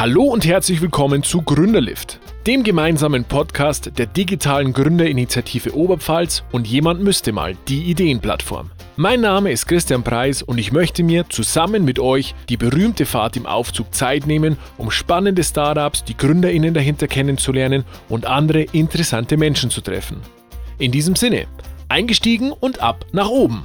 Hallo und herzlich willkommen zu Gründerlift, dem gemeinsamen Podcast der digitalen Gründerinitiative Oberpfalz und jemand müsste mal die Ideenplattform. Mein Name ist Christian Preis und ich möchte mir zusammen mit euch die berühmte Fahrt im Aufzug Zeit nehmen, um spannende Startups, die Gründerinnen dahinter kennenzulernen und andere interessante Menschen zu treffen. In diesem Sinne, eingestiegen und ab nach oben.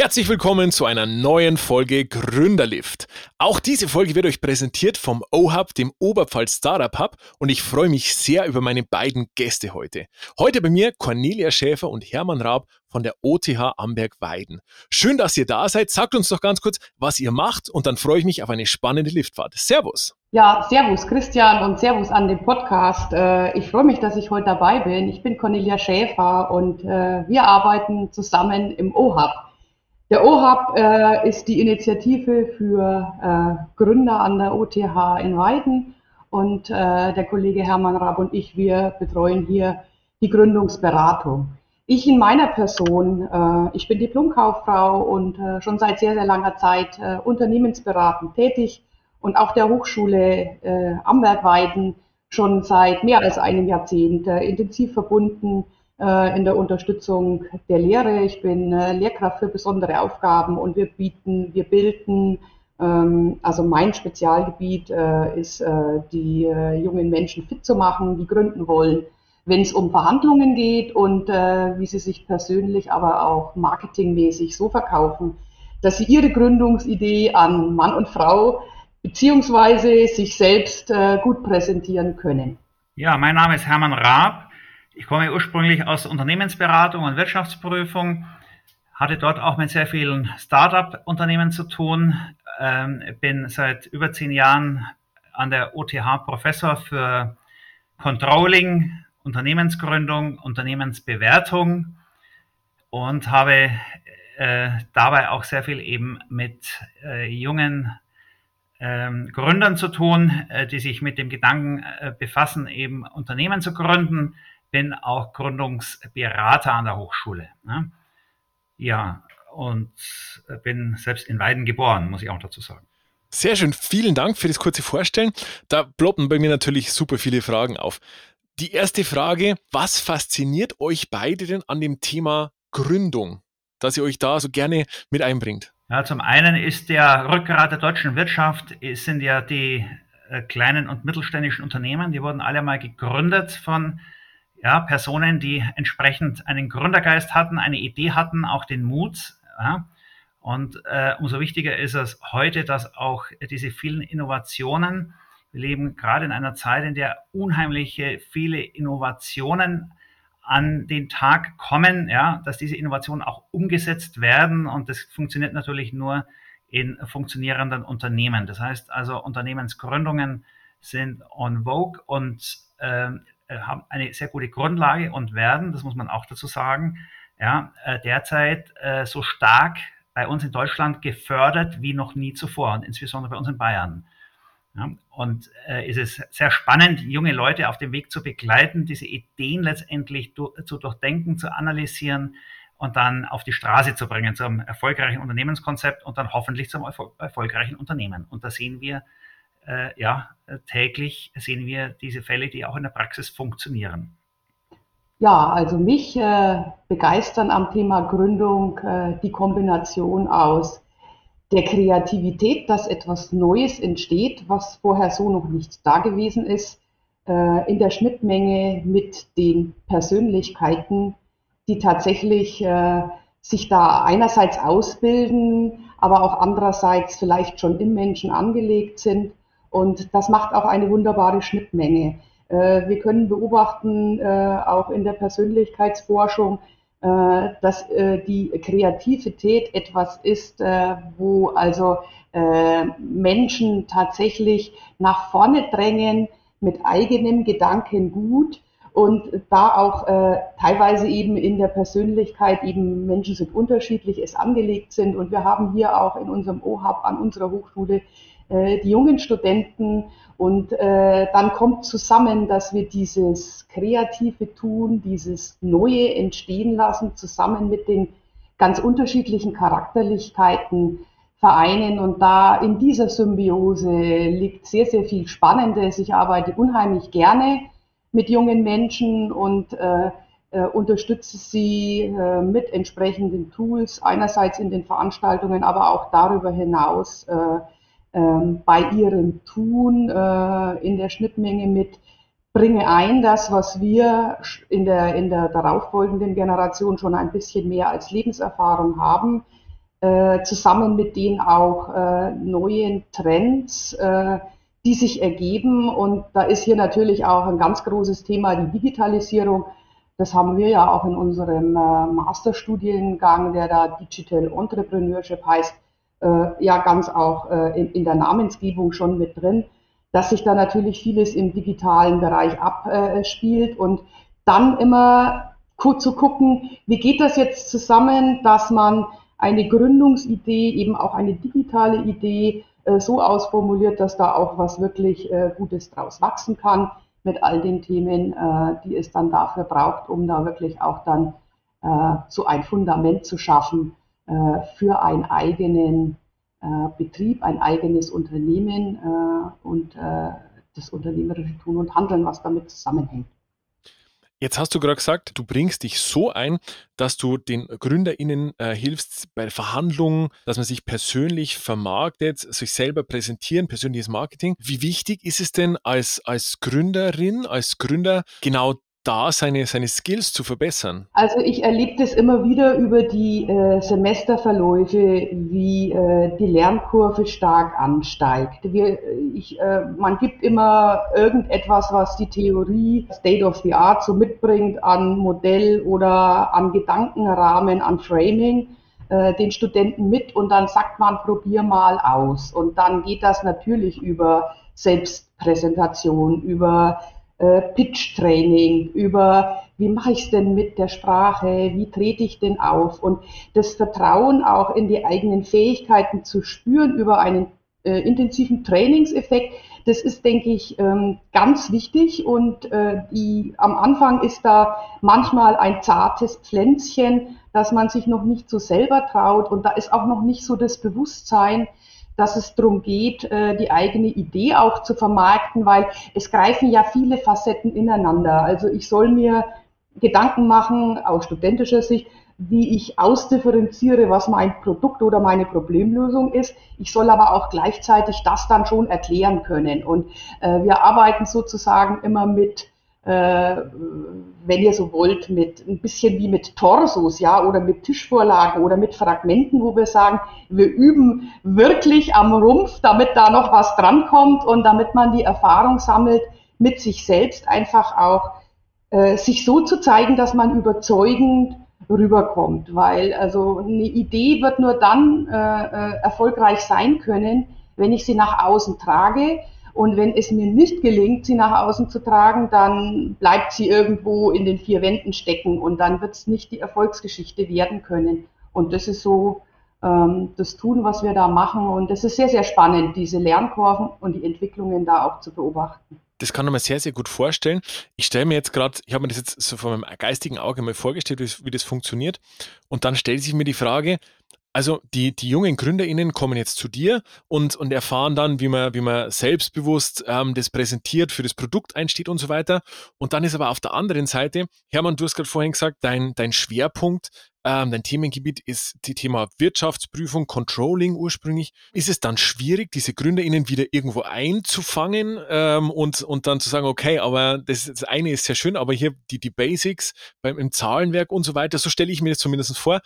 Herzlich willkommen zu einer neuen Folge Gründerlift. Auch diese Folge wird euch präsentiert vom OHub, dem Oberpfalz Startup Hub und ich freue mich sehr über meine beiden Gäste heute. Heute bei mir Cornelia Schäfer und Hermann Raab von der OTH Amberg-Weiden. Schön, dass ihr da seid. Sagt uns doch ganz kurz, was ihr macht und dann freue ich mich auf eine spannende Liftfahrt. Servus. Ja, Servus Christian und Servus an den Podcast. Äh, ich freue mich, dass ich heute dabei bin. Ich bin Cornelia Schäfer und äh, wir arbeiten zusammen im OHub. Der OHAB äh, ist die Initiative für äh, Gründer an der OTH in Weiden und äh, der Kollege Hermann Raab und ich, wir betreuen hier die Gründungsberatung. Ich in meiner Person, äh, ich bin Diplomkauffrau und äh, schon seit sehr, sehr langer Zeit äh, unternehmensberatend tätig und auch der Hochschule äh, Amberg-Weiden schon seit mehr als einem Jahrzehnt intensiv verbunden in der Unterstützung der Lehre. Ich bin äh, Lehrkraft für besondere Aufgaben und wir bieten, wir bilden, ähm, also mein Spezialgebiet äh, ist, die jungen Menschen fit zu machen, die gründen wollen, wenn es um Verhandlungen geht und wie sie sich persönlich, aber auch marketingmäßig so verkaufen, dass sie ihre Gründungsidee an Mann und Frau beziehungsweise sich selbst gut präsentieren können. Ja, mein Name ist Hermann Raab. Ich komme ursprünglich aus Unternehmensberatung und Wirtschaftsprüfung, hatte dort auch mit sehr vielen Start-up-Unternehmen zu tun, ähm, bin seit über zehn Jahren an der OTH Professor für Controlling, Unternehmensgründung, Unternehmensbewertung und habe äh, dabei auch sehr viel eben mit äh, jungen ähm, Gründern zu tun, äh, die sich mit dem Gedanken äh, befassen, eben Unternehmen zu gründen, bin auch Gründungsberater an der Hochschule. Ne? Ja, und bin selbst in Weiden geboren, muss ich auch dazu sagen. Sehr schön, vielen Dank für das kurze Vorstellen. Da ploppen bei mir natürlich super viele Fragen auf. Die erste Frage, was fasziniert euch beide denn an dem Thema Gründung, dass ihr euch da so gerne mit einbringt? Ja, zum einen ist der Rückgrat der deutschen Wirtschaft, sind ja die äh, kleinen und mittelständischen Unternehmen, die wurden alle mal gegründet von ja, Personen, die entsprechend einen Gründergeist hatten, eine Idee hatten, auch den Mut. Ja. Und äh, umso wichtiger ist es heute, dass auch diese vielen Innovationen, wir leben gerade in einer Zeit, in der unheimliche viele Innovationen an den Tag kommen, ja, dass diese Innovationen auch umgesetzt werden. Und das funktioniert natürlich nur in funktionierenden Unternehmen. Das heißt also, Unternehmensgründungen sind on vogue und ähm, äh, haben eine sehr gute Grundlage und werden, das muss man auch dazu sagen, ja, äh, derzeit äh, so stark bei uns in Deutschland gefördert wie noch nie zuvor und insbesondere bei uns in Bayern. Ja, und äh, ist es sehr spannend, junge Leute auf dem Weg zu begleiten, diese Ideen letztendlich du, zu durchdenken, zu analysieren und dann auf die Straße zu bringen zum erfolgreichen Unternehmenskonzept und dann hoffentlich zum erfol erfolgreichen Unternehmen. Und da sehen wir äh, ja, täglich sehen wir diese Fälle, die auch in der Praxis funktionieren. Ja, also mich äh, begeistern am Thema Gründung äh, die Kombination aus der Kreativität, dass etwas Neues entsteht, was vorher so noch nicht da gewesen ist, äh, in der Schnittmenge mit den Persönlichkeiten, die tatsächlich äh, sich da einerseits ausbilden, aber auch andererseits vielleicht schon im Menschen angelegt sind und das macht auch eine wunderbare Schnittmenge. Äh, wir können beobachten, äh, auch in der Persönlichkeitsforschung, äh, dass die Kreativität etwas ist, wo also Menschen tatsächlich nach vorne drängen mit eigenem Gedankengut und da auch teilweise eben in der Persönlichkeit eben Menschen sind unterschiedlich, es angelegt sind und wir haben hier auch in unserem OHAB an unserer Hochschule äh, die jungen Studenten und äh, dann kommt zusammen, dass wir dieses kreative Tun, dieses Neue entstehen lassen, zusammen mit den ganz unterschiedlichen Charakterlichkeiten vereinen. Und da in dieser Symbiose liegt sehr, sehr viel Spannendes. Ich arbeite unheimlich gerne mit jungen Menschen und äh, äh, unterstütze sie äh, mit entsprechenden Tools, einerseits in den Veranstaltungen, aber auch darüber hinaus äh, bei ihrem Tun äh, in der Schnittmenge mit bringe ein das, was wir in der, in der darauffolgenden Generation schon ein bisschen mehr als Lebenserfahrung haben, äh, zusammen mit den auch äh, neuen Trends, äh, die sich ergeben. Und da ist hier natürlich auch ein ganz großes Thema die Digitalisierung. Das haben wir ja auch in unserem äh, Masterstudiengang, der da Digital Entrepreneurship heißt, ja ganz auch äh, in, in, der Namensgebung schon mit drin, dass sich da natürlich vieles im digitalen Bereich abspielt und dann immer zu gucken, wie geht das jetzt zusammen, dass man eine Gründungsidee, eben auch eine digitale Idee äh, so ausformuliert, dass da auch was wirklich äh, Gutes draus wachsen kann mit all den Themen, äh, die es dann dafür braucht, um da wirklich auch dann äh, so ein Fundament zu schaffen, äh, für einen eigenen äh, Betrieb, ein eigenes Unternehmen äh, und das unternehmerische Tun und Handeln, was damit zusammenhängt. Jetzt hast du gerade gesagt, du bringst dich so ein, dass du den GründerInnen äh, hilfst bei Verhandlungen, dass man sich persönlich vermarktet, sich selber präsentieren, persönliches Marketing. Wie wichtig ist es denn als, als Gründerin, als Gründer genau da seine, seine Skills zu verbessern? Also ich erlebe das immer wieder über die äh, Semesterverläufe, wie äh, die Lernkurve stark ansteigt. Wir, ich, äh, man gibt immer irgendetwas, was die Theorie State of the Art so mitbringt an Modell oder an Gedankenrahmen, an Framing äh, den Studenten mit und dann sagt man, probier mal aus. Und dann geht das natürlich über Selbstpräsentation, über äh, Pitch-Training, über wie mache ich es denn mit der Sprache, wie trete ich denn auf? Und das Vertrauen auch in die eigenen Fähigkeiten zu spüren über einen äh, intensiven Trainingseffekt, das ist, denke ich, ähm, ganz wichtig. Und äh, die, am Anfang ist da manchmal ein zartes Pflänzchen, dass man sich noch nicht so selber traut. Und da ist auch noch nicht so das Bewusstsein, dass es darum geht, äh, die eigene Idee auch zu vermarkten, weil es greifen ja viele Facetten ineinander. Also ich soll mir Gedanken machen, aus studentischer Sicht, wie ich ausdifferenziere, was mein Produkt oder meine Problemlösung ist. Ich soll aber auch gleichzeitig das dann schon erklären können. Und äh, wir arbeiten sozusagen immer mit wenn ihr so wollt, mit ein bisschen wie mit Torsos, ja, oder mit Tischvorlagen oder mit Fragmenten, wo wir sagen, wir üben wirklich am Rumpf, damit da noch was drankommt und damit man die Erfahrung sammelt, mit sich selbst einfach auch äh, sich so zu zeigen, dass man überzeugend rüberkommt, weil also eine Idee wird nur dann äh, äh erfolgreich sein können, wenn ich sie nach außen trage, und wenn es mir nicht gelingt, sie nach außen zu tragen, dann bleibt sie irgendwo in den vier Wänden stecken und dann wird es nicht die Erfolgsgeschichte werden können. Und das ist so ähm, das Tun, was wir da machen. Und das ist sehr, sehr spannend, diese Lernkurven und die Entwicklungen da auch zu beobachten. Das kann man mir sehr, sehr gut vorstellen. Ich stelle mir jetzt gerade, ich habe mir das jetzt so von meinem geistigen Auge mal vorgestellt, wie, wie das funktioniert. Und dann stellt sich mir die Frage, also die, die jungen GründerInnen kommen jetzt zu dir und, und erfahren dann, wie man, wie man selbstbewusst ähm, das präsentiert, für das Produkt einsteht und so weiter. Und dann ist aber auf der anderen Seite, Hermann, du hast gerade vorhin gesagt, dein, dein Schwerpunkt, ähm, dein Themengebiet ist die Thema Wirtschaftsprüfung, Controlling ursprünglich. Ist es dann schwierig, diese GründerInnen wieder irgendwo einzufangen ähm, und, und dann zu sagen, okay, aber das, das eine ist sehr schön, aber hier die, die Basics beim, im Zahlenwerk und so weiter, so stelle ich mir das zumindest vor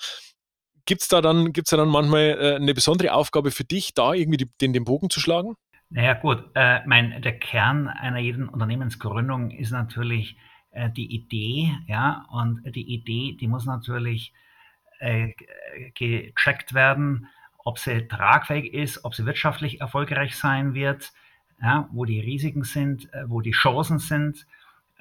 Gibt es da dann, gibt's da dann manchmal äh, eine besondere Aufgabe für dich, da irgendwie die, den, den Bogen zu schlagen? Naja gut, äh, mein, der Kern einer jeden Unternehmensgründung ist natürlich äh, die Idee, ja, und die Idee, die muss natürlich äh, gecheckt werden, ob sie tragfähig ist, ob sie wirtschaftlich erfolgreich sein wird, ja, wo die Risiken sind, äh, wo die Chancen sind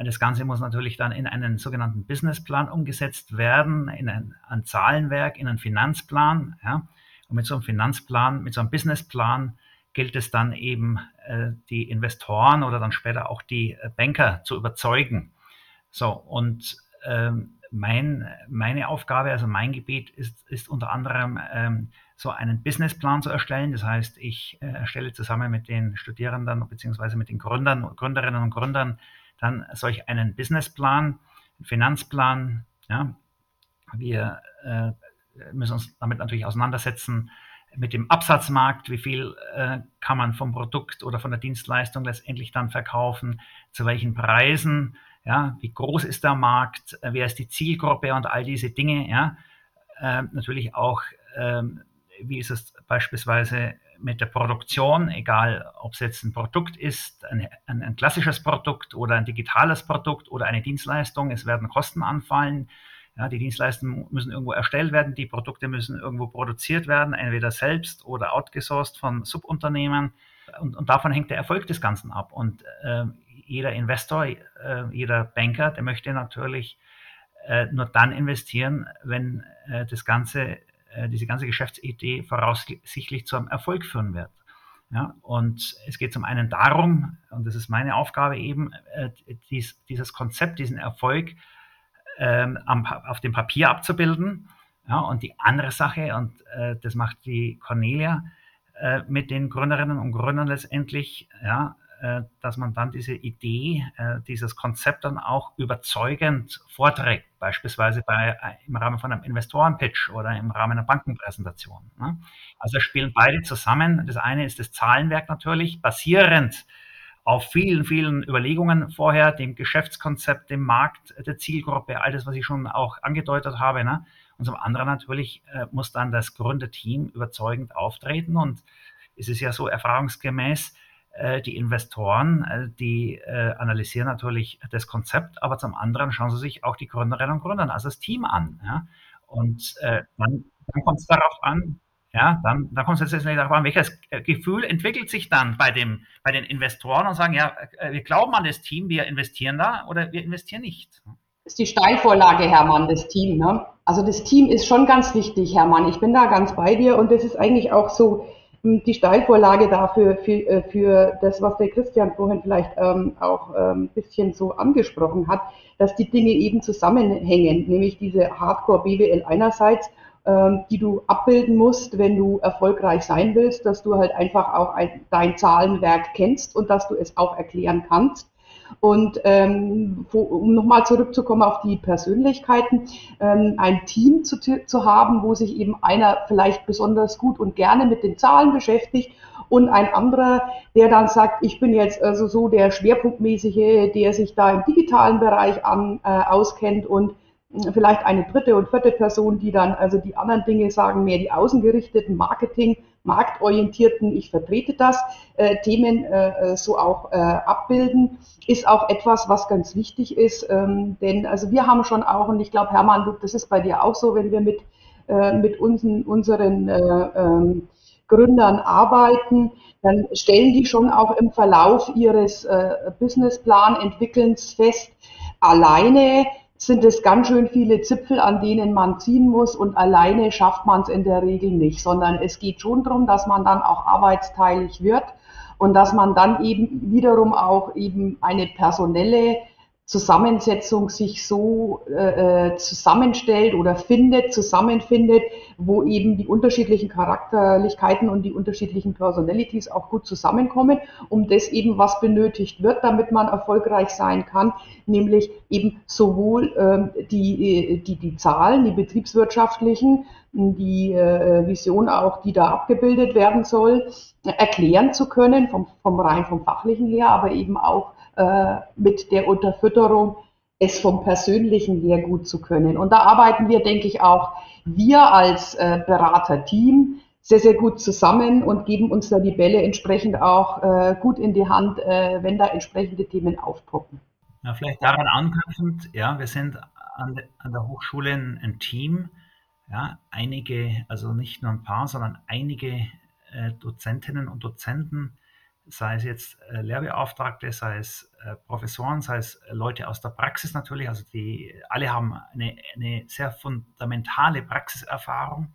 das Ganze muss natürlich dann in einen sogenannten Businessplan umgesetzt werden, in ein, ein Zahlenwerk, in einen Finanzplan. Ja. Und mit so einem Finanzplan, mit so einem Businessplan gilt es dann eben, äh, die Investoren oder dann später auch die äh, Banker zu überzeugen. So, und ähm, mein, meine Aufgabe, also mein Gebiet ist, ist unter anderem ähm, so einen Businessplan zu erstellen. Das heißt, ich äh, erstelle zusammen mit den Studierenden bzw. mit den Gründern, Gründerinnen und Gründern dann solch einen Businessplan, Finanzplan. Ja. Wir äh, müssen uns damit natürlich auseinandersetzen, mit dem Absatzmarkt, wie viel äh, kann man vom Produkt oder von der Dienstleistung letztendlich dann verkaufen, zu welchen Preisen, ja, wie groß ist der Markt, äh, wer ist die Zielgruppe und all diese Dinge, ja, äh, natürlich auch, ähm, wie ist es beispielsweise mit der Produktion, egal ob es jetzt ein Produkt ist, ein, ein, ein klassisches Produkt oder ein digitales Produkt oder eine Dienstleistung, es werden Kosten anfallen, ja, die Dienstleistungen müssen irgendwo erstellt werden, die Produkte müssen irgendwo produziert werden, entweder selbst oder outgesourced von Subunternehmen. Und, und davon hängt der Erfolg des Ganzen ab. Und äh, jeder Investor, äh, jeder Banker, der möchte natürlich äh, nur dann investieren, wenn äh, das ganze, diese ganze Geschäftsidee voraussichtlich zu einem Erfolg führen wird. Ja, und es geht zum einen darum, und das ist meine Aufgabe eben, äh, dies, dieses Konzept, diesen Erfolg ähm, am, auf dem Papier abzubilden. Ja, und die andere Sache, und äh, das macht die Cornelia äh, mit den Gründerinnen und Gründern letztendlich, ja, äh, dass man dann diese Idee, äh, dieses Konzept dann auch überzeugend vorträgt, beispielsweise bei, äh, im Rahmen von einem Investorenpitch oder im Rahmen einer Bankenpräsentation. Ne? Also spielen beide zusammen. Das eine ist das Zahlenwerk natürlich, basierend auf vielen, vielen Überlegungen vorher, dem Geschäftskonzept, dem Markt, der Zielgruppe, all das, was ich schon auch angedeutet habe. Ne? Und zum anderen natürlich äh, muss dann das Gründerteam überzeugend auftreten. Und es ist ja so erfahrungsgemäß, äh, die Investoren, äh, die äh, analysieren natürlich das Konzept, aber zum anderen schauen sie sich auch die Gründerinnen und Gründer, also das Team an. Ja? Und äh, dann, dann kommt es darauf an, ja, dann, dann kommt es jetzt darauf an, welches äh, Gefühl entwickelt sich dann bei, dem, bei den Investoren und sagen, ja, äh, wir glauben an das Team, wir investieren da oder wir investieren nicht. Das ist die Steilvorlage, Hermann, das Team. Ne? Also das Team ist schon ganz wichtig, Hermann. Ich bin da ganz bei dir und das ist eigentlich auch so die Steilvorlage dafür, für, äh, für das, was der Christian vorhin vielleicht ähm, auch ein ähm, bisschen so angesprochen hat, dass die Dinge eben zusammenhängen, nämlich diese Hardcore BWL einerseits ähm, die du abbilden musst, wenn du erfolgreich sein willst, dass du halt einfach auch ein, dein Zahlenwerk kennst und dass du es auch erklären kannst. Und ähm, wo, um nochmal zurückzukommen auf die Persönlichkeiten, ähm, ein Team zu, zu haben, wo sich eben einer vielleicht besonders gut und gerne mit den Zahlen beschäftigt und ein anderer, der dann sagt, ich bin jetzt also so der Schwerpunktmäßige, der sich da im digitalen Bereich an, äh, auskennt und vielleicht eine dritte und vierte Person, die dann also die anderen Dinge sagen, mehr die außengerichteten Marketing, marktorientierten, ich vertrete das, äh, Themen äh, so auch äh, abbilden, ist auch etwas, was ganz wichtig ist. Ähm, denn also wir haben schon auch, und ich glaube, Hermann, das ist bei dir auch so, wenn wir mit, äh, mit unseren, unseren äh, ähm, Gründern arbeiten, dann stellen die schon auch im Verlauf ihres äh, Businessplan-Entwickelns fest, alleine sind es ganz schön viele Zipfel, an denen man ziehen muss und alleine schafft man es in der Regel nicht, sondern es geht schon darum, dass man dann auch arbeitsteilig wird und dass man dann eben wiederum auch eben eine personelle Zusammensetzung sich so äh, äh, zusammenstellt oder findet, zusammenfindet, wo eben die unterschiedlichen Charakterlichkeiten und die unterschiedlichen Personalities auch gut zusammenkommen, um das eben, was benötigt wird, damit man erfolgreich sein kann, nämlich eben sowohl äh, die, die, die Zahlen, die betriebswirtschaftlichen, die äh, Vision auch, die da abgebildet werden soll, erklären zu können, vom, vom rein vom fachlichen her, aber eben auch äh, mit der Unterfütterung es vom Persönlichen her gut zu können. Und da arbeiten wir, denke ich, auch wir als äh, Beraterteam sehr, sehr gut zusammen und geben uns da die Bälle entsprechend auch äh, gut in die Hand, äh, wenn da entsprechende Themen aufpoppen. Ja, vielleicht daran anknüpfend, ja, wir sind an, de, an der Hochschule ein Team, ja, einige, also nicht nur ein paar, sondern einige äh, Dozentinnen und Dozenten, sei es jetzt äh, Lehrbeauftragte, sei es äh, Professoren, sei es äh, Leute aus der Praxis natürlich, also die alle haben eine, eine sehr fundamentale Praxiserfahrung.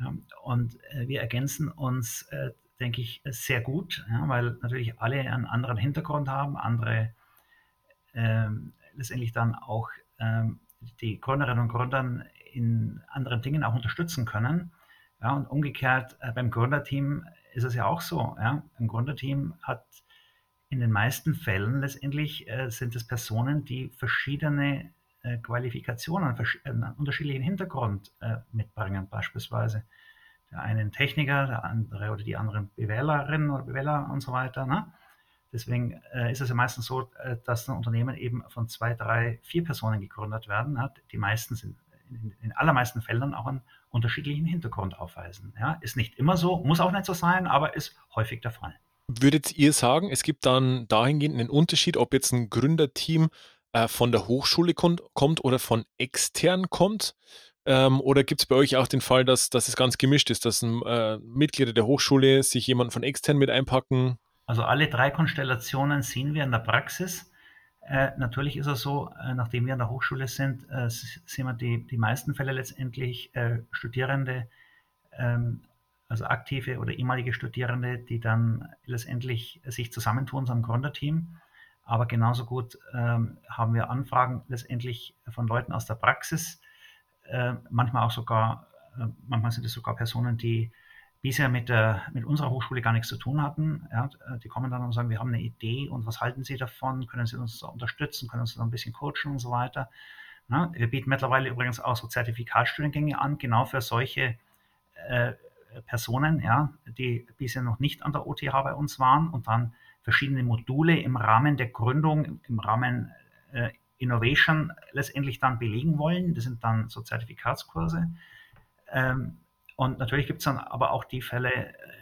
Ja, und wir ergänzen uns denke ich, sehr gut, weil natürlich alle einen anderen Hintergrund haben, andere ähm, letztendlich dann auch ähm, die Gründerinnen und Gründer in anderen Dingen auch unterstützen können. Ja, und umgekehrt äh, beim Gründerteam ist es ja auch so. Ja. Ein Gründerteam hat in den meisten Fällen letztendlich äh, sind es Personen, die verschiedene äh, Qualifikationen, einen unterschiedlichen Hintergrund äh, mitbringen, beispielsweise der eine ein Techniker, der andere oder die anderen Bewählerinnen oder Bewähler und so weiter. Ne? Deswegen äh, ist es ja meistens so, äh, dass ein Unternehmen eben von zwei, drei, vier Personen gegründet werden hat. Die meisten sind in den allermeisten Fällen auch einen unterschiedlichen Hintergrund aufweisen. Ja? Ist nicht immer so, muss auch nicht so sein, aber ist häufig der Fall. Würdet ihr sagen, es gibt dann dahingehend einen Unterschied, ob jetzt ein Gründerteam äh, von der Hochschule kommt, kommt oder von extern kommt? Ähm, oder gibt es bei euch auch den Fall, dass, dass es ganz gemischt ist, dass ein, äh, Mitglieder der Hochschule sich jemanden von extern mit einpacken? Also alle drei Konstellationen sehen wir in der Praxis. Äh, natürlich ist es so, äh, nachdem wir an der Hochschule sind, äh, sehen wir die, die meisten Fälle letztendlich äh, Studierende, ähm, also aktive oder ehemalige Studierende, die dann letztendlich sich zusammentun zu einem Gründerteam. Aber genauso gut ähm, haben wir Anfragen letztendlich von Leuten aus der Praxis, äh, manchmal auch sogar, manchmal sind es sogar Personen, die bisher mit, der, mit unserer Hochschule gar nichts zu tun hatten. Ja, die kommen dann und sagen, wir haben eine Idee und was halten Sie davon? Können Sie uns unterstützen? Können Sie uns ein bisschen coachen und so weiter? Ja, wir bieten mittlerweile übrigens auch so Zertifikatstudiengänge an, genau für solche äh, Personen, ja, die bisher noch nicht an der OTH bei uns waren und dann verschiedene Module im Rahmen der Gründung, im Rahmen äh, Innovation letztendlich dann belegen wollen. Das sind dann so Zertifikatskurse. Ähm, und natürlich gibt es dann aber auch die Fälle,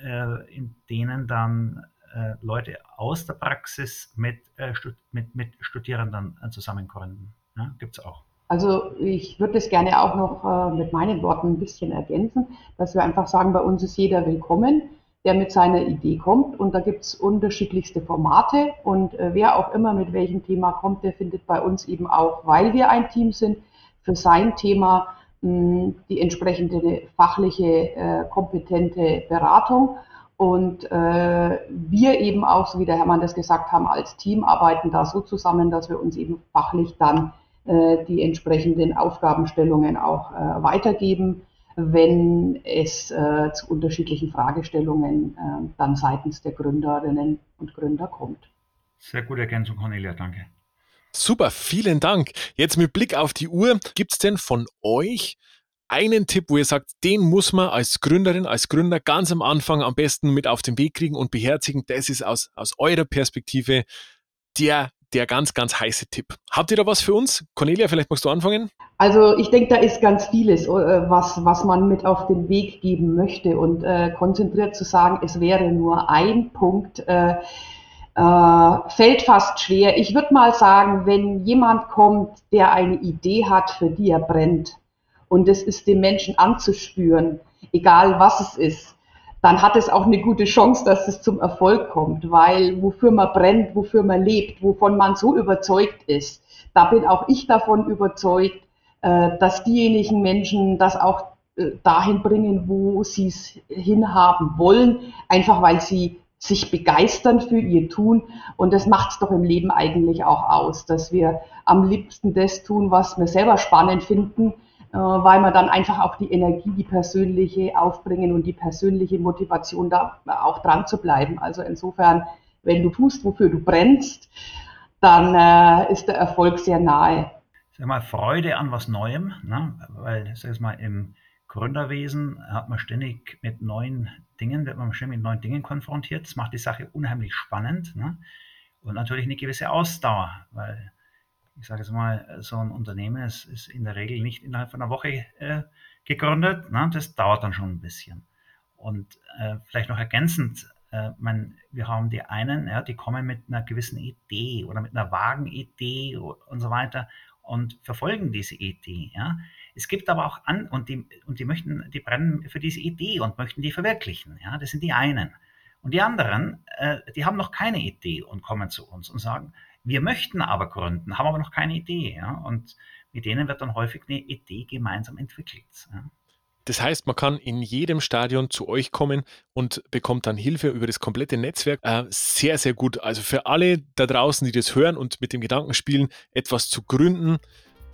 äh, in denen dann äh, Leute aus der Praxis mit, äh, mit, mit Studierenden äh, zusammengründen. Ja, gibt es auch. Also ich würde das gerne auch noch äh, mit meinen Worten ein bisschen ergänzen, dass wir einfach sagen, bei uns ist jeder willkommen der mit seiner Idee kommt. Und da gibt es unterschiedlichste Formate. Und äh, wer auch immer mit welchem Thema kommt, der findet bei uns eben auch, weil wir ein Team sind, für sein Thema die entsprechende fachliche, äh, kompetente Beratung. Und äh, wir eben auch, so wie der Hermann das gesagt haben, als Team arbeiten da so zusammen, dass wir uns eben fachlich dann äh, die entsprechenden Aufgabenstellungen auch weitergeben wenn es zu unterschiedlichen Fragestellungen dann seitens der Gründerinnen und Gründer kommt. Sehr gute Ergänzung, Cornelia, danke. Super, vielen Dank. Jetzt mit Blick auf die Uhr, gibt es denn von euch einen Tipp, wo ihr sagt, den muss man als Gründerin, als Gründer ganz am Anfang am besten mit auf den Weg kriegen und beherzigen? Das ist aus, aus eurer Perspektive der der ganz, ganz heiße Tipp. Habt ihr da was für uns? Cornelia, vielleicht magst du anfangen? Also ich denke, da ist ganz vieles, äh, was, was man mit auf den Weg geben möchte. Und äh, konzentriert zu sagen, es wäre nur ein Punkt, äh, äh, fällt fast schwer. Ich würde mal sagen, wenn jemand kommt, der eine Idee hat, für die er brennt, und es ist dem Menschen anzuspüren, egal was es ist, dann hat es auch eine gute Chance, dass es zum Erfolg kommt, weil wofür man brennt, wofür man lebt, wovon man so überzeugt ist, da bin auch ich davon überzeugt, äh, dass diejenigen Menschen das auch äh, dahin bringen, wo sie es hinhaben wollen, einfach weil sie sich begeistern für ihr Tun. Und das macht es doch im Leben eigentlich auch aus, dass wir am liebsten das tun, was wir selber spannend finden äh, weil man dann einfach auch die Energie, die persönliche aufbringen und die persönliche Motivation da auch dran zu bleiben. Also insofern, wenn du tust, wofür du brennst, dann äh, ist der Erfolg sehr nahe. Sag mal, Freude an was Neuem, ne? weil, sag mal, im Gründerwesen hat man ständig mit neuen Dingen, wird man ständig mit neuen Dingen konfrontiert. Das macht die Sache unheimlich spannend. Ne? Und natürlich eine gewisse Ausdauer, weil ich sage es mal, so ein Unternehmen ist, ist, in der Regel nicht innerhalb von einer Woche äh, gegründet. Ne? Das dauert dann schon ein bisschen. Und äh, vielleicht noch ergänzend, äh, man, wir haben die einen, ja, die kommen mit einer gewissen Idee oder mit einer vagen Idee und so weiter und verfolgen diese Idee. Ja. Es gibt aber auch an und die und die möchten, die brennen für diese Idee und möchten die verwirklichen. Ja, das sind die einen. Und die anderen, äh, die haben noch keine Idee und kommen zu uns und sagen, wir möchten aber gründen, haben aber noch keine Idee. Ja? Und mit denen wird dann häufig eine Idee gemeinsam entwickelt. Ja? Das heißt, man kann in jedem Stadion zu euch kommen und bekommt dann Hilfe über das komplette Netzwerk. Äh, sehr, sehr gut. Also für alle da draußen, die das hören und mit dem Gedanken spielen, etwas zu gründen,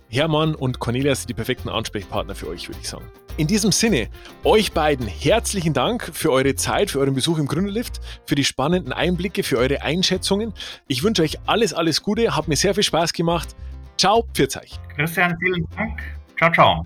Hermann und Cornelia sind die perfekten Ansprechpartner für euch, würde ich sagen. In diesem Sinne, euch beiden herzlichen Dank für eure Zeit, für euren Besuch im Gründerlift, für die spannenden Einblicke, für eure Einschätzungen. Ich wünsche euch alles, alles Gute, hat mir sehr viel Spaß gemacht. Ciao, pfiat euch. Christian, vielen Dank. Ciao, ciao.